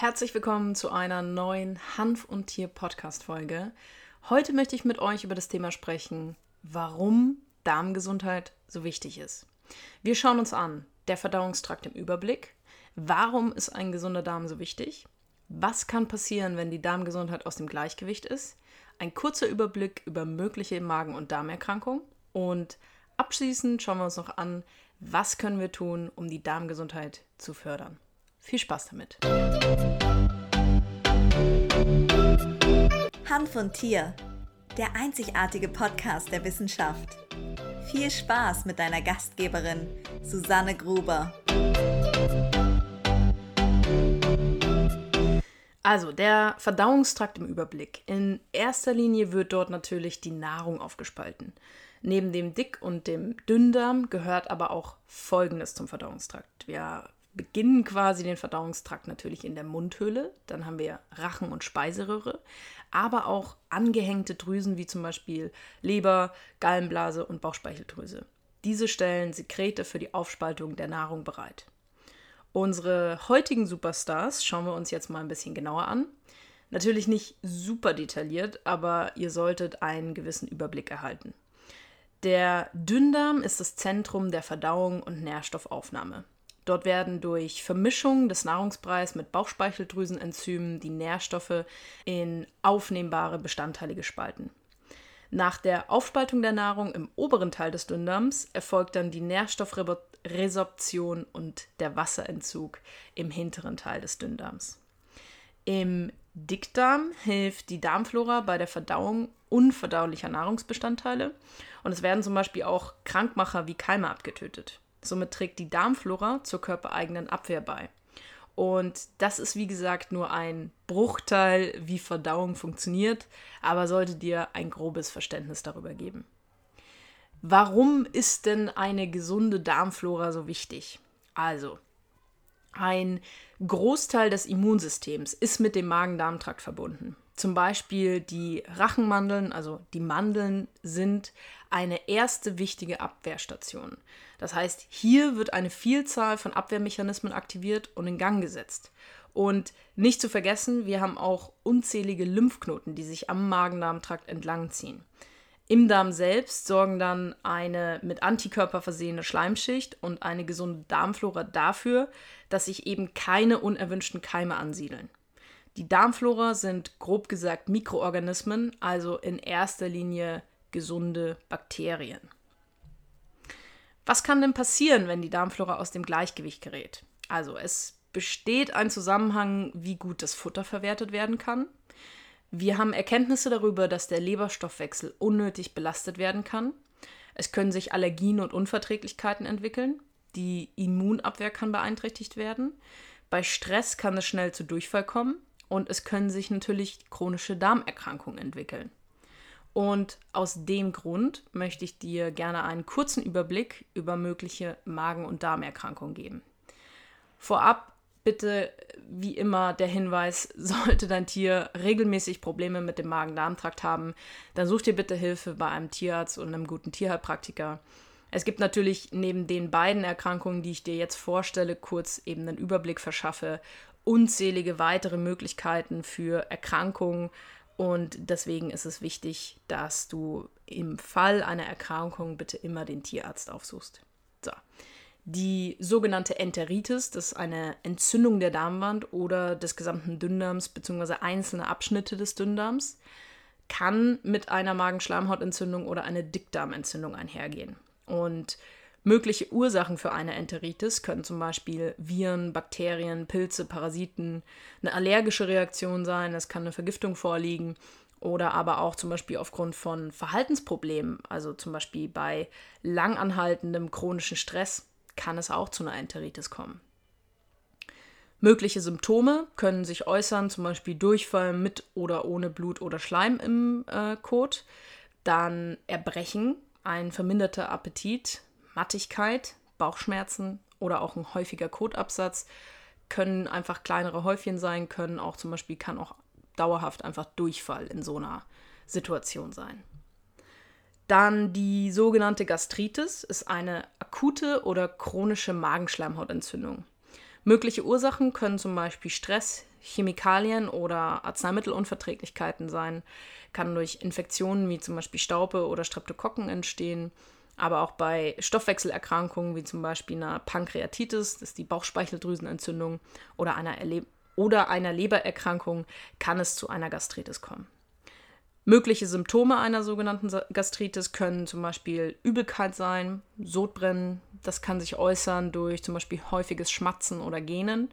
Herzlich willkommen zu einer neuen Hanf und Tier Podcast Folge. Heute möchte ich mit euch über das Thema sprechen, warum Darmgesundheit so wichtig ist. Wir schauen uns an, der Verdauungstrakt im Überblick, warum ist ein gesunder Darm so wichtig, was kann passieren, wenn die Darmgesundheit aus dem Gleichgewicht ist, ein kurzer Überblick über mögliche Magen- und Darmerkrankungen und abschließend schauen wir uns noch an, was können wir tun, um die Darmgesundheit zu fördern. Viel Spaß damit. Hanf und Tier, der einzigartige Podcast der Wissenschaft. Viel Spaß mit deiner Gastgeberin Susanne Gruber. Also, der Verdauungstrakt im Überblick. In erster Linie wird dort natürlich die Nahrung aufgespalten. Neben dem Dick- und dem Dünndarm gehört aber auch Folgendes zum Verdauungstrakt. Wir beginnen quasi den Verdauungstrakt natürlich in der Mundhöhle. Dann haben wir Rachen- und Speiseröhre, aber auch angehängte Drüsen wie zum Beispiel Leber, Gallenblase und Bauchspeicheldrüse. Diese stellen Sekrete für die Aufspaltung der Nahrung bereit. Unsere heutigen Superstars schauen wir uns jetzt mal ein bisschen genauer an. Natürlich nicht super detailliert, aber ihr solltet einen gewissen Überblick erhalten. Der Dünndarm ist das Zentrum der Verdauung und Nährstoffaufnahme. Dort werden durch Vermischung des Nahrungsbreis mit Bauchspeicheldrüsenenzymen die Nährstoffe in aufnehmbare Bestandteile gespalten. Nach der Aufspaltung der Nahrung im oberen Teil des Dünndarms erfolgt dann die Nährstoffresorption und der Wasserentzug im hinteren Teil des Dünndarms. Im Dickdarm hilft die Darmflora bei der Verdauung unverdaulicher Nahrungsbestandteile und es werden zum Beispiel auch Krankmacher wie Keime abgetötet. Somit trägt die Darmflora zur körpereigenen Abwehr bei. Und das ist, wie gesagt, nur ein Bruchteil, wie Verdauung funktioniert, aber sollte dir ein grobes Verständnis darüber geben. Warum ist denn eine gesunde Darmflora so wichtig? Also, ein Großteil des Immunsystems ist mit dem Magen-Darm-Trakt verbunden. Zum Beispiel die Rachenmandeln, also die Mandeln, sind eine erste wichtige Abwehrstation. Das heißt, hier wird eine Vielzahl von Abwehrmechanismen aktiviert und in Gang gesetzt. Und nicht zu vergessen, wir haben auch unzählige Lymphknoten, die sich am Magen-Darm-Trakt entlangziehen. Im Darm selbst sorgen dann eine mit Antikörper versehene Schleimschicht und eine gesunde Darmflora dafür, dass sich eben keine unerwünschten Keime ansiedeln. Die Darmflora sind grob gesagt Mikroorganismen, also in erster Linie gesunde Bakterien. Was kann denn passieren, wenn die Darmflora aus dem Gleichgewicht gerät? Also es besteht ein Zusammenhang, wie gut das Futter verwertet werden kann. Wir haben Erkenntnisse darüber, dass der Leberstoffwechsel unnötig belastet werden kann. Es können sich Allergien und Unverträglichkeiten entwickeln. Die Immunabwehr kann beeinträchtigt werden. Bei Stress kann es schnell zu Durchfall kommen und es können sich natürlich chronische Darmerkrankungen entwickeln. Und aus dem Grund möchte ich dir gerne einen kurzen Überblick über mögliche Magen- und Darmerkrankungen geben. Vorab bitte wie immer der Hinweis, sollte dein Tier regelmäßig Probleme mit dem Magen-Darm-Trakt haben, dann such dir bitte Hilfe bei einem Tierarzt und einem guten Tierheilpraktiker. Es gibt natürlich neben den beiden Erkrankungen, die ich dir jetzt vorstelle, kurz eben einen Überblick verschaffe, unzählige weitere Möglichkeiten für Erkrankungen. Und deswegen ist es wichtig, dass du im Fall einer Erkrankung bitte immer den Tierarzt aufsuchst. So. Die sogenannte Enteritis, das ist eine Entzündung der Darmwand oder des gesamten Dünndarms bzw. einzelne Abschnitte des Dünndarms, kann mit einer Magenschleimhautentzündung oder einer Dickdarmentzündung einhergehen. Und Mögliche Ursachen für eine Enteritis können zum Beispiel Viren, Bakterien, Pilze, Parasiten, eine allergische Reaktion sein, es kann eine Vergiftung vorliegen oder aber auch zum Beispiel aufgrund von Verhaltensproblemen, also zum Beispiel bei langanhaltendem chronischen Stress kann es auch zu einer Enteritis kommen. Mögliche Symptome können sich äußern, zum Beispiel Durchfall mit oder ohne Blut oder Schleim im äh, Kot, dann Erbrechen, ein verminderter Appetit, Mattigkeit, Bauchschmerzen oder auch ein häufiger Kotabsatz können einfach kleinere Häufchen sein, können auch zum Beispiel, kann auch dauerhaft einfach Durchfall in so einer Situation sein. Dann die sogenannte Gastritis ist eine akute oder chronische Magenschleimhautentzündung. Mögliche Ursachen können zum Beispiel Stress, Chemikalien oder Arzneimittelunverträglichkeiten sein, kann durch Infektionen wie zum Beispiel Staupe oder Streptokokken entstehen, aber auch bei Stoffwechselerkrankungen wie zum Beispiel einer Pankreatitis, das ist die Bauchspeicheldrüsenentzündung, oder einer, oder einer Lebererkrankung kann es zu einer Gastritis kommen. Mögliche Symptome einer sogenannten Gastritis können zum Beispiel Übelkeit sein, Sodbrennen, das kann sich äußern durch zum Beispiel häufiges Schmatzen oder Gähnen,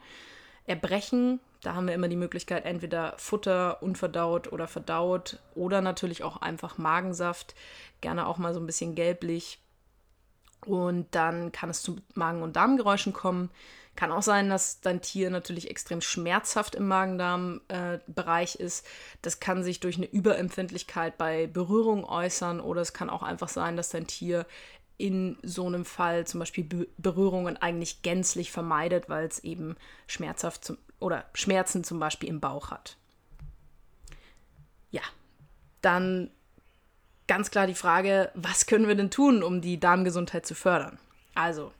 Erbrechen, da haben wir immer die Möglichkeit, entweder Futter unverdaut oder verdaut oder natürlich auch einfach Magensaft, gerne auch mal so ein bisschen gelblich. Und dann kann es zu Magen- und Darmgeräuschen kommen. Kann auch sein, dass dein Tier natürlich extrem schmerzhaft im Magen-Darm-Bereich äh, ist. Das kann sich durch eine Überempfindlichkeit bei Berührung äußern oder es kann auch einfach sein, dass dein Tier in so einem Fall zum Beispiel Be Berührungen eigentlich gänzlich vermeidet, weil es eben schmerzhaft zum, oder Schmerzen zum Beispiel im Bauch hat. Ja, dann ganz klar die Frage, was können wir denn tun, um die Darmgesundheit zu fördern? Also,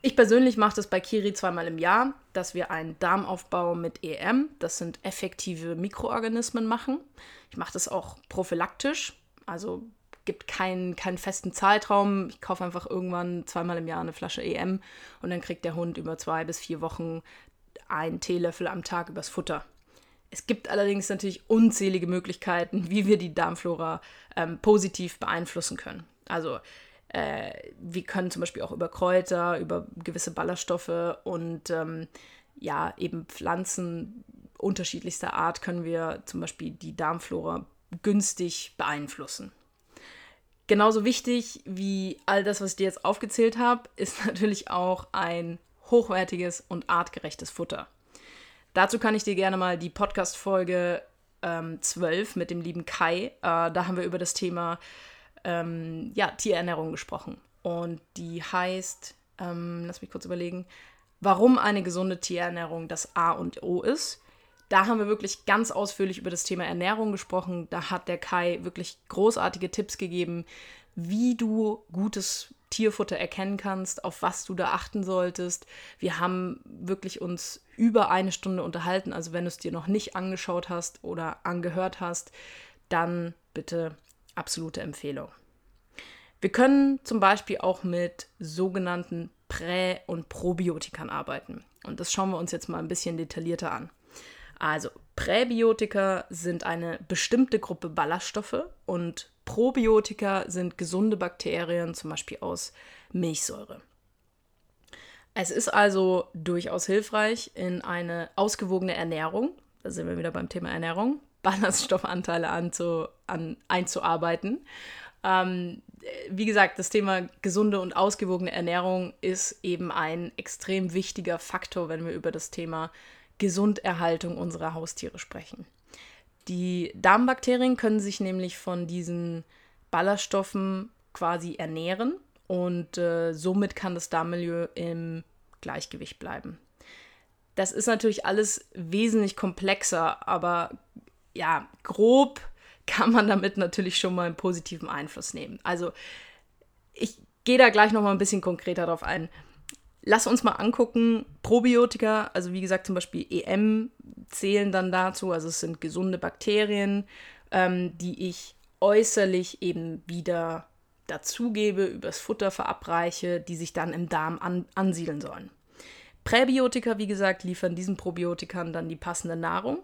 ich persönlich mache das bei Kiri zweimal im Jahr, dass wir einen Darmaufbau mit EM, das sind effektive Mikroorganismen, machen. Ich mache das auch prophylaktisch, also gibt keinen, keinen festen Zeitraum. Ich kaufe einfach irgendwann zweimal im Jahr eine Flasche EM und dann kriegt der Hund über zwei bis vier Wochen einen Teelöffel am Tag übers Futter. Es gibt allerdings natürlich unzählige Möglichkeiten, wie wir die Darmflora ähm, positiv beeinflussen können. Also äh, wir können zum Beispiel auch über Kräuter, über gewisse Ballaststoffe und ähm, ja, eben Pflanzen unterschiedlichster Art können wir zum Beispiel die Darmflora günstig beeinflussen. Genauso wichtig wie all das, was ich dir jetzt aufgezählt habe, ist natürlich auch ein hochwertiges und artgerechtes Futter. Dazu kann ich dir gerne mal die Podcast-Folge ähm, 12 mit dem lieben Kai, äh, da haben wir über das Thema ähm, ja, Tierernährung gesprochen. Und die heißt, ähm, lass mich kurz überlegen, warum eine gesunde Tierernährung das A und O ist. Da haben wir wirklich ganz ausführlich über das Thema Ernährung gesprochen. Da hat der Kai wirklich großartige Tipps gegeben, wie du gutes Tierfutter erkennen kannst, auf was du da achten solltest. Wir haben wirklich uns über eine Stunde unterhalten. Also wenn du es dir noch nicht angeschaut hast oder angehört hast, dann bitte absolute Empfehlung. Wir können zum Beispiel auch mit sogenannten Prä- und Probiotikern arbeiten. Und das schauen wir uns jetzt mal ein bisschen detaillierter an. Also Präbiotika sind eine bestimmte Gruppe Ballaststoffe und Probiotika sind gesunde Bakterien, zum Beispiel aus Milchsäure. Es ist also durchaus hilfreich, in eine ausgewogene Ernährung, da sind wir wieder beim Thema Ernährung, Ballaststoffanteile anzu, an, einzuarbeiten. Ähm, wie gesagt, das Thema gesunde und ausgewogene Ernährung ist eben ein extrem wichtiger Faktor, wenn wir über das Thema Gesunderhaltung unserer Haustiere sprechen. Die Darmbakterien können sich nämlich von diesen Ballaststoffen quasi ernähren und äh, somit kann das Darmmilieu im Gleichgewicht bleiben. Das ist natürlich alles wesentlich komplexer, aber ja, grob kann man damit natürlich schon mal einen positiven Einfluss nehmen. Also ich gehe da gleich noch mal ein bisschen konkreter drauf ein. Lass uns mal angucken, Probiotika, also wie gesagt zum Beispiel EM zählen dann dazu, also es sind gesunde Bakterien, ähm, die ich äußerlich eben wieder dazugebe, übers Futter verabreiche, die sich dann im Darm an, ansiedeln sollen. Präbiotika, wie gesagt, liefern diesen Probiotikern dann die passende Nahrung.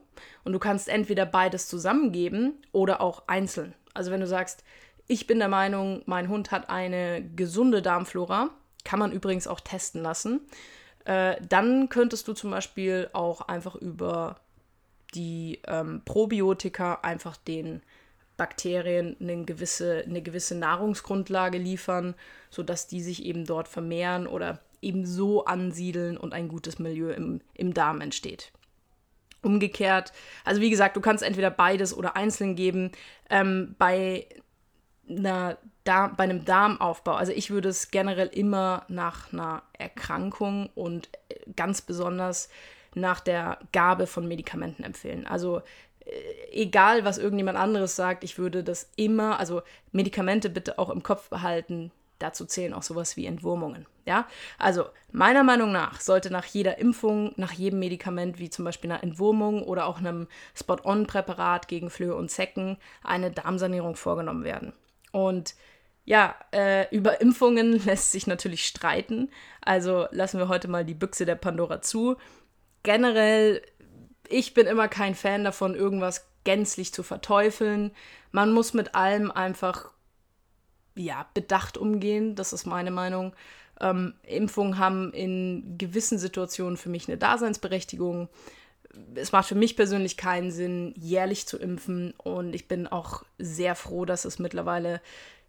Und du kannst entweder beides zusammengeben oder auch einzeln. Also wenn du sagst, ich bin der Meinung, mein Hund hat eine gesunde Darmflora, kann man übrigens auch testen lassen. Äh, dann könntest du zum Beispiel auch einfach über die ähm, Probiotika einfach den Bakterien eine gewisse, eine gewisse Nahrungsgrundlage liefern, sodass die sich eben dort vermehren oder eben so ansiedeln und ein gutes Milieu im, im Darm entsteht. Umgekehrt, also wie gesagt, du kannst entweder beides oder einzeln geben. Ähm, bei einer Darm, bei einem Darmaufbau, also ich würde es generell immer nach einer Erkrankung und äh, ganz besonders nach der Gabe von Medikamenten empfehlen. Also äh, egal, was irgendjemand anderes sagt, ich würde das immer, also Medikamente bitte auch im Kopf behalten, dazu zählen auch sowas wie Entwurmungen. Ja, also meiner Meinung nach sollte nach jeder Impfung, nach jedem Medikament, wie zum Beispiel einer Entwurmung oder auch einem Spot-on-Präparat gegen Flöhe und Zecken, eine Darmsanierung vorgenommen werden. Und ja, äh, über Impfungen lässt sich natürlich streiten. Also lassen wir heute mal die Büchse der Pandora zu. Generell, ich bin immer kein Fan davon, irgendwas gänzlich zu verteufeln. Man muss mit allem einfach ja, bedacht umgehen. Das ist meine Meinung. Ähm, Impfungen haben in gewissen Situationen für mich eine Daseinsberechtigung. Es macht für mich persönlich keinen Sinn, jährlich zu impfen. Und ich bin auch sehr froh, dass es mittlerweile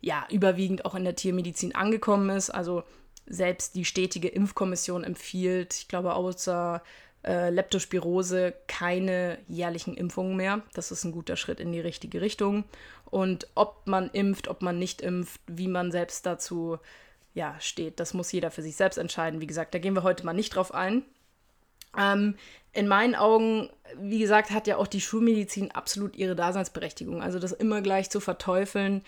ja überwiegend auch in der Tiermedizin angekommen ist. Also selbst die stetige Impfkommission empfiehlt, ich glaube, außer äh, Leptospirose keine jährlichen Impfungen mehr. Das ist ein guter Schritt in die richtige Richtung. Und ob man impft, ob man nicht impft, wie man selbst dazu ja, steht, das muss jeder für sich selbst entscheiden. Wie gesagt, da gehen wir heute mal nicht drauf ein. Ähm, in meinen Augen, wie gesagt, hat ja auch die Schulmedizin absolut ihre Daseinsberechtigung. Also das immer gleich zu verteufeln,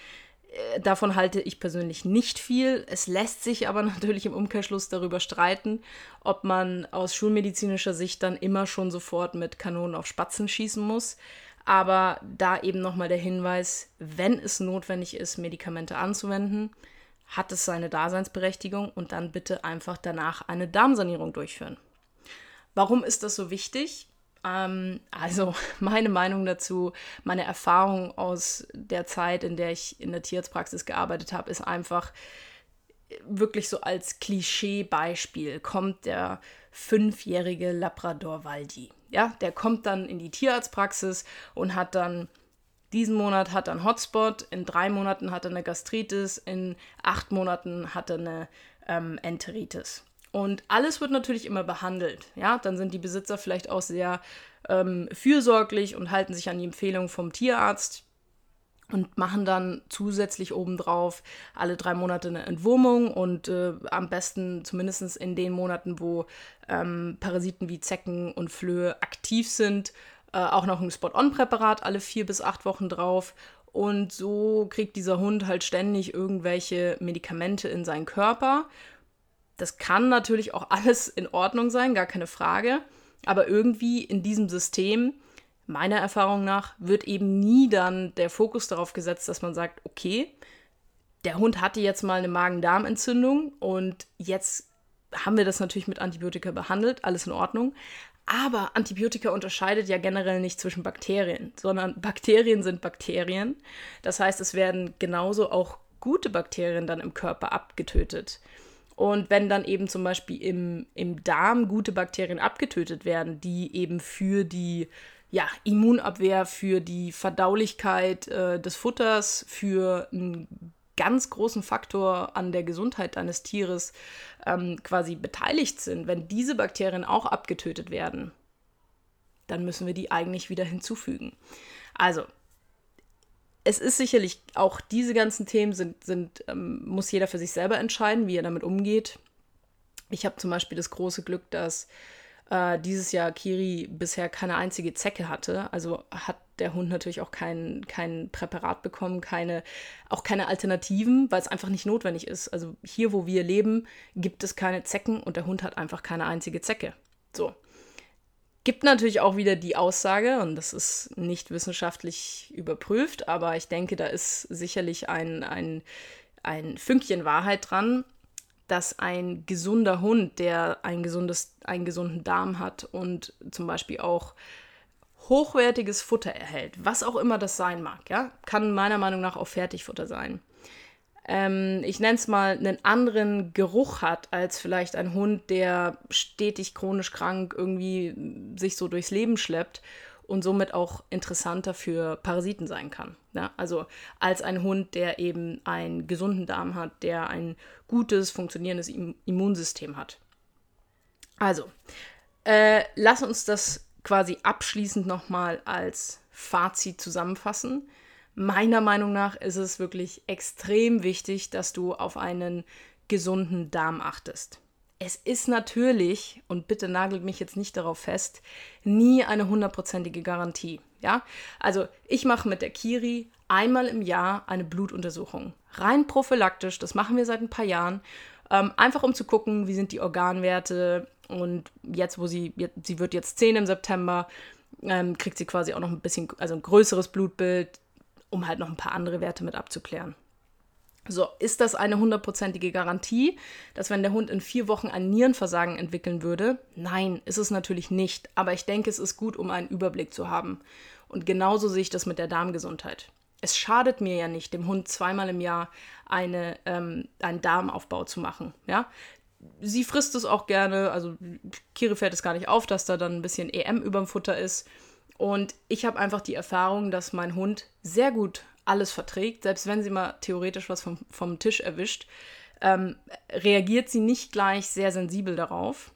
äh, davon halte ich persönlich nicht viel. Es lässt sich aber natürlich im Umkehrschluss darüber streiten, ob man aus schulmedizinischer Sicht dann immer schon sofort mit Kanonen auf Spatzen schießen muss. Aber da eben nochmal der Hinweis, wenn es notwendig ist, Medikamente anzuwenden, hat es seine Daseinsberechtigung und dann bitte einfach danach eine Darmsanierung durchführen. Warum ist das so wichtig? Ähm, also meine Meinung dazu, meine Erfahrung aus der Zeit, in der ich in der Tierarztpraxis gearbeitet habe, ist einfach wirklich so als Klischeebeispiel kommt der fünfjährige Labrador Waldi. Ja, der kommt dann in die Tierarztpraxis und hat dann diesen Monat hat er einen Hotspot, in drei Monaten hat er eine Gastritis, in acht Monaten hat er eine ähm, Enteritis. Und alles wird natürlich immer behandelt. Ja, dann sind die Besitzer vielleicht auch sehr ähm, fürsorglich und halten sich an die Empfehlung vom Tierarzt und machen dann zusätzlich obendrauf alle drei Monate eine Entwurmung und äh, am besten zumindest in den Monaten, wo ähm, Parasiten wie Zecken und Flöhe aktiv sind, äh, auch noch ein Spot-on-Präparat alle vier bis acht Wochen drauf. Und so kriegt dieser Hund halt ständig irgendwelche Medikamente in seinen Körper das kann natürlich auch alles in Ordnung sein, gar keine Frage. Aber irgendwie in diesem System, meiner Erfahrung nach, wird eben nie dann der Fokus darauf gesetzt, dass man sagt, okay, der Hund hatte jetzt mal eine Magen-Darm-Entzündung und jetzt haben wir das natürlich mit Antibiotika behandelt, alles in Ordnung. Aber Antibiotika unterscheidet ja generell nicht zwischen Bakterien, sondern Bakterien sind Bakterien. Das heißt, es werden genauso auch gute Bakterien dann im Körper abgetötet. Und wenn dann eben zum Beispiel im, im Darm gute Bakterien abgetötet werden, die eben für die ja, Immunabwehr, für die Verdaulichkeit äh, des Futters, für einen ganz großen Faktor an der Gesundheit deines Tieres ähm, quasi beteiligt sind, wenn diese Bakterien auch abgetötet werden, dann müssen wir die eigentlich wieder hinzufügen. Also, es ist sicherlich auch diese ganzen Themen sind, sind ähm, muss jeder für sich selber entscheiden, wie er damit umgeht. Ich habe zum Beispiel das große Glück, dass äh, dieses Jahr Kiri bisher keine einzige Zecke hatte. Also hat der Hund natürlich auch kein, kein Präparat bekommen, keine, auch keine Alternativen, weil es einfach nicht notwendig ist. Also hier, wo wir leben, gibt es keine Zecken und der Hund hat einfach keine einzige Zecke. So. Gibt natürlich auch wieder die Aussage, und das ist nicht wissenschaftlich überprüft, aber ich denke, da ist sicherlich ein, ein, ein Fünkchen Wahrheit dran, dass ein gesunder Hund, der ein gesundes, einen gesunden Darm hat und zum Beispiel auch hochwertiges Futter erhält, was auch immer das sein mag, ja, kann meiner Meinung nach auch Fertigfutter sein, ähm, ich nenne es mal, einen anderen Geruch hat als vielleicht ein Hund, der stetig chronisch krank irgendwie sich so durchs Leben schleppt und somit auch interessanter für Parasiten sein kann. Ja? Also als ein Hund, der eben einen gesunden Darm hat, der ein gutes, funktionierendes Immunsystem hat. Also, äh, lass uns das quasi abschließend nochmal als Fazit zusammenfassen meiner Meinung nach ist es wirklich extrem wichtig, dass du auf einen gesunden Darm achtest. Es ist natürlich, und bitte nagelt mich jetzt nicht darauf fest, nie eine hundertprozentige Garantie. Ja, also ich mache mit der Kiri einmal im Jahr eine Blutuntersuchung. Rein prophylaktisch, das machen wir seit ein paar Jahren. Ähm, einfach um zu gucken, wie sind die Organwerte. Und jetzt, wo sie, sie wird jetzt 10 im September, ähm, kriegt sie quasi auch noch ein bisschen, also ein größeres Blutbild, um halt noch ein paar andere Werte mit abzuklären. So, ist das eine hundertprozentige Garantie, dass wenn der Hund in vier Wochen ein Nierenversagen entwickeln würde? Nein, ist es natürlich nicht. Aber ich denke, es ist gut, um einen Überblick zu haben. Und genauso sehe ich das mit der Darmgesundheit. Es schadet mir ja nicht, dem Hund zweimal im Jahr eine, ähm, einen Darmaufbau zu machen. Ja? Sie frisst es auch gerne, also Kiri fällt es gar nicht auf, dass da dann ein bisschen EM überm Futter ist. Und ich habe einfach die Erfahrung, dass mein Hund sehr gut alles verträgt, selbst wenn sie mal theoretisch was vom, vom Tisch erwischt, ähm, reagiert sie nicht gleich sehr sensibel darauf.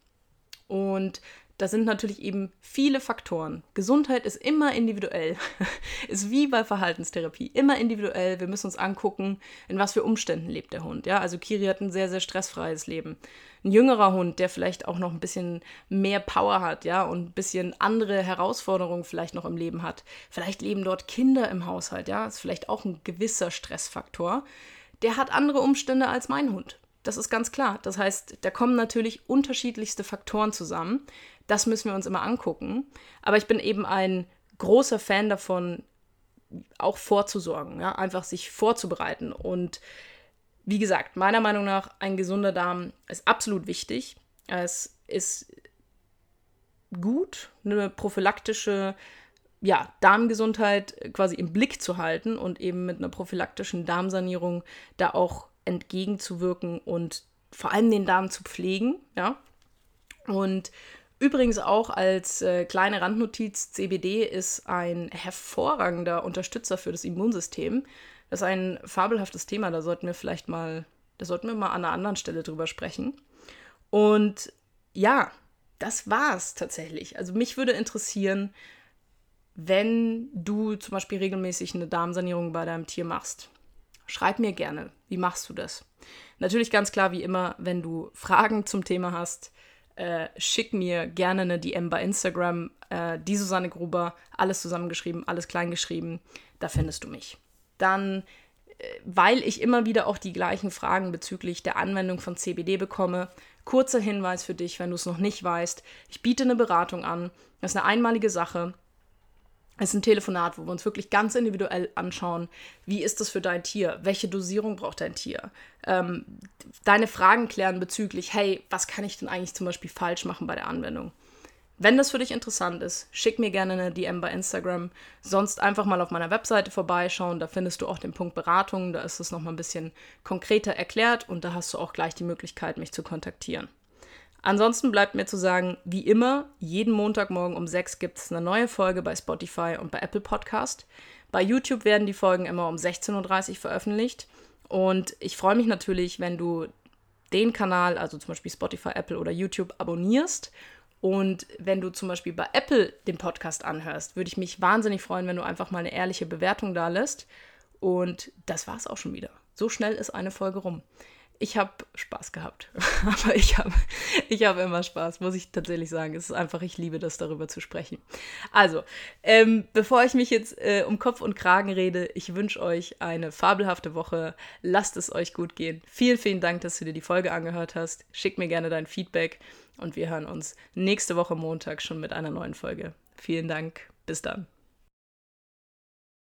Und das sind natürlich eben viele Faktoren. Gesundheit ist immer individuell. ist wie bei Verhaltenstherapie. Immer individuell. Wir müssen uns angucken, in was für Umständen lebt der Hund. Ja, also Kiri hat ein sehr, sehr stressfreies Leben. Ein jüngerer Hund, der vielleicht auch noch ein bisschen mehr Power hat, ja, und ein bisschen andere Herausforderungen vielleicht noch im Leben hat. Vielleicht leben dort Kinder im Haushalt, ja. Ist vielleicht auch ein gewisser Stressfaktor. Der hat andere Umstände als mein Hund. Das ist ganz klar. Das heißt, da kommen natürlich unterschiedlichste Faktoren zusammen. Das müssen wir uns immer angucken. Aber ich bin eben ein großer Fan davon, auch vorzusorgen, ja? einfach sich vorzubereiten. Und wie gesagt, meiner Meinung nach, ein gesunder Darm ist absolut wichtig. Es ist gut, eine prophylaktische ja, Darmgesundheit quasi im Blick zu halten und eben mit einer prophylaktischen Darmsanierung da auch entgegenzuwirken und vor allem den Darm zu pflegen, ja. Und übrigens auch als äh, kleine Randnotiz, CBD ist ein hervorragender Unterstützer für das Immunsystem. Das ist ein fabelhaftes Thema, da sollten wir vielleicht mal, da sollten wir mal an einer anderen Stelle drüber sprechen. Und ja, das war's tatsächlich. Also mich würde interessieren, wenn du zum Beispiel regelmäßig eine Darmsanierung bei deinem Tier machst. Schreib mir gerne, wie machst du das? Natürlich ganz klar, wie immer, wenn du Fragen zum Thema hast, äh, schick mir gerne eine DM bei Instagram. Äh, die Susanne Gruber, alles zusammengeschrieben, alles kleingeschrieben, da findest du mich. Dann, äh, weil ich immer wieder auch die gleichen Fragen bezüglich der Anwendung von CBD bekomme, kurzer Hinweis für dich, wenn du es noch nicht weißt. Ich biete eine Beratung an. Das ist eine einmalige Sache. Es ist ein Telefonat, wo wir uns wirklich ganz individuell anschauen, wie ist das für dein Tier, welche Dosierung braucht dein Tier, ähm, deine Fragen klären bezüglich, hey, was kann ich denn eigentlich zum Beispiel falsch machen bei der Anwendung. Wenn das für dich interessant ist, schick mir gerne eine DM bei Instagram. Sonst einfach mal auf meiner Webseite vorbeischauen. Da findest du auch den Punkt Beratung. Da ist es nochmal ein bisschen konkreter erklärt und da hast du auch gleich die Möglichkeit, mich zu kontaktieren. Ansonsten bleibt mir zu sagen, wie immer, jeden Montagmorgen um 6 gibt es eine neue Folge bei Spotify und bei Apple Podcast. Bei YouTube werden die Folgen immer um 16.30 Uhr veröffentlicht. Und ich freue mich natürlich, wenn du den Kanal, also zum Beispiel Spotify, Apple oder YouTube, abonnierst. Und wenn du zum Beispiel bei Apple den Podcast anhörst, würde ich mich wahnsinnig freuen, wenn du einfach mal eine ehrliche Bewertung da lässt. Und das war's auch schon wieder. So schnell ist eine Folge rum ich habe Spaß gehabt. Aber ich habe ich hab immer Spaß, muss ich tatsächlich sagen. Es ist einfach, ich liebe das, darüber zu sprechen. Also, ähm, bevor ich mich jetzt äh, um Kopf und Kragen rede, ich wünsche euch eine fabelhafte Woche. Lasst es euch gut gehen. Vielen, vielen Dank, dass du dir die Folge angehört hast. Schick mir gerne dein Feedback und wir hören uns nächste Woche Montag schon mit einer neuen Folge. Vielen Dank. Bis dann.